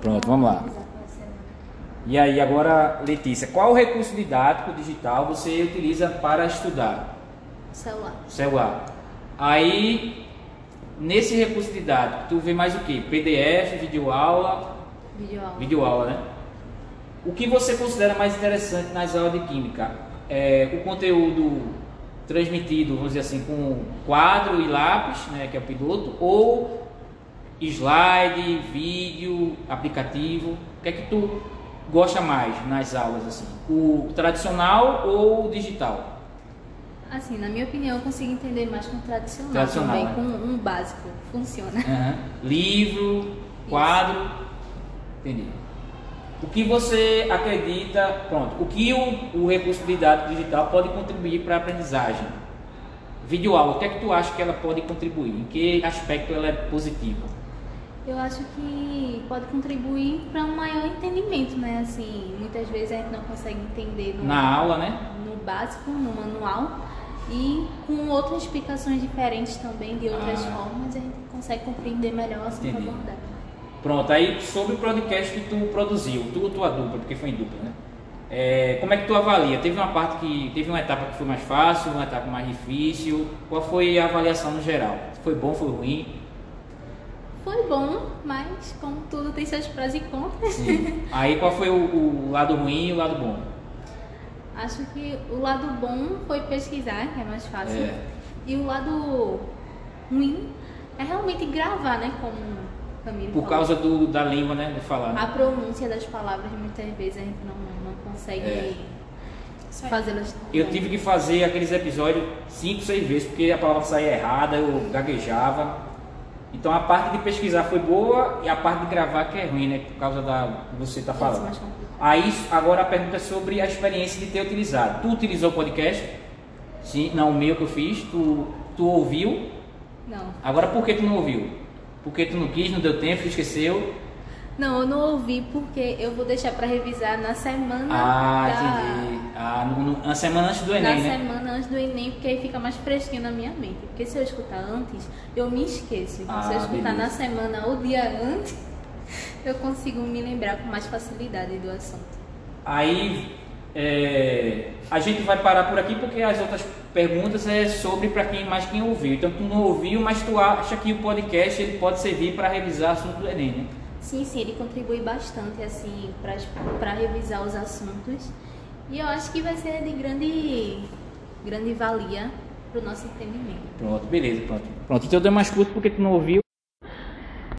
Pronto, vamos lá. E aí, agora, Letícia, qual recurso didático digital você utiliza para estudar? Celular. Celular. Aí, nesse recurso didático, tu vê mais o que? PDF, videoaula, Videoaula. videoaula, né? O que você considera mais interessante nas aulas de química? É o conteúdo transmitido, vamos dizer assim, com quadro e lápis, né, que é o piloto, ou slide, vídeo, aplicativo? O que é que tu gosta mais nas aulas, assim? O tradicional ou o digital? Assim, na minha opinião, eu consigo entender mais com o tradicional, Tradicional, também, né? com um básico. Funciona. Aham. Livro, quadro. Entendi. O que você acredita, pronto, o que o, o recurso didático digital pode contribuir para a aprendizagem? Videoaula, o que é que tu acha que ela pode contribuir? Em que aspecto ela é positiva? Eu acho que pode contribuir para um maior entendimento, né? Assim, muitas vezes a gente não consegue entender no, Na aula, né? no básico, no manual, e com outras explicações diferentes também, de outras Ah. formas, a gente consegue compreender melhor assim Entendi. abordagem. Pronto, aí sobre o podcast que tu produziu, tu ou tua dupla, porque foi em dupla, né? É, como é que tu avalia? Teve uma parte que. Teve uma etapa que foi mais fácil, uma etapa mais difícil. Qual foi a avaliação no geral? Foi bom, foi ruim? Foi bom, mas como tudo tem seus prós e contras, Sim. Aí qual foi o, o lado ruim e o lado bom? acho que o lado bom foi pesquisar, que é mais fácil. É. E o lado ruim é realmente gravar, né? Como o Camilo Por falou. causa do, da língua, né? De falar. A pronúncia das palavras, muitas vezes a gente não, não consegue É. fazê-las. Eu tive que fazer aqueles episódios cinco, seis vezes, porque a palavra saía errada, eu gaguejava. Então a parte de pesquisar foi boa e a parte de gravar que é ruim, né? Por causa da que você está falando. complicado. Aí agora a pergunta é sobre a experiência de ter utilizado. Tu utilizou o podcast? Sim, não o meu que eu fiz. Tu, tu ouviu? Não. Agora por que tu não ouviu? Porque tu não quis, não deu tempo, esqueceu? Não, eu não ouvi porque eu vou deixar para revisar na semana. Ah, da... entendi. Ah, na semana antes do Na Enem, né? semana antes do Enem, porque aí fica mais fresquinho na minha mente. Porque se eu escutar antes, eu me esqueço. Então, se eu Ah, escutar beleza. na semana ou dia antes, eu consigo me lembrar com mais facilidade do assunto. Aí é, a gente vai parar por aqui porque as outras perguntas é sobre para quem mais quem ouviu. Então tu não ouviu, mas tu acha que o podcast ele pode servir para revisar assunto do Enem, né? Sim, sim, ele contribui bastante assim para revisar os assuntos. E eu acho que vai ser de grande, grande valia para o nosso entendimento. Pronto, beleza, pronto. Pronto, então eu dei mais curto porque tu não ouviu.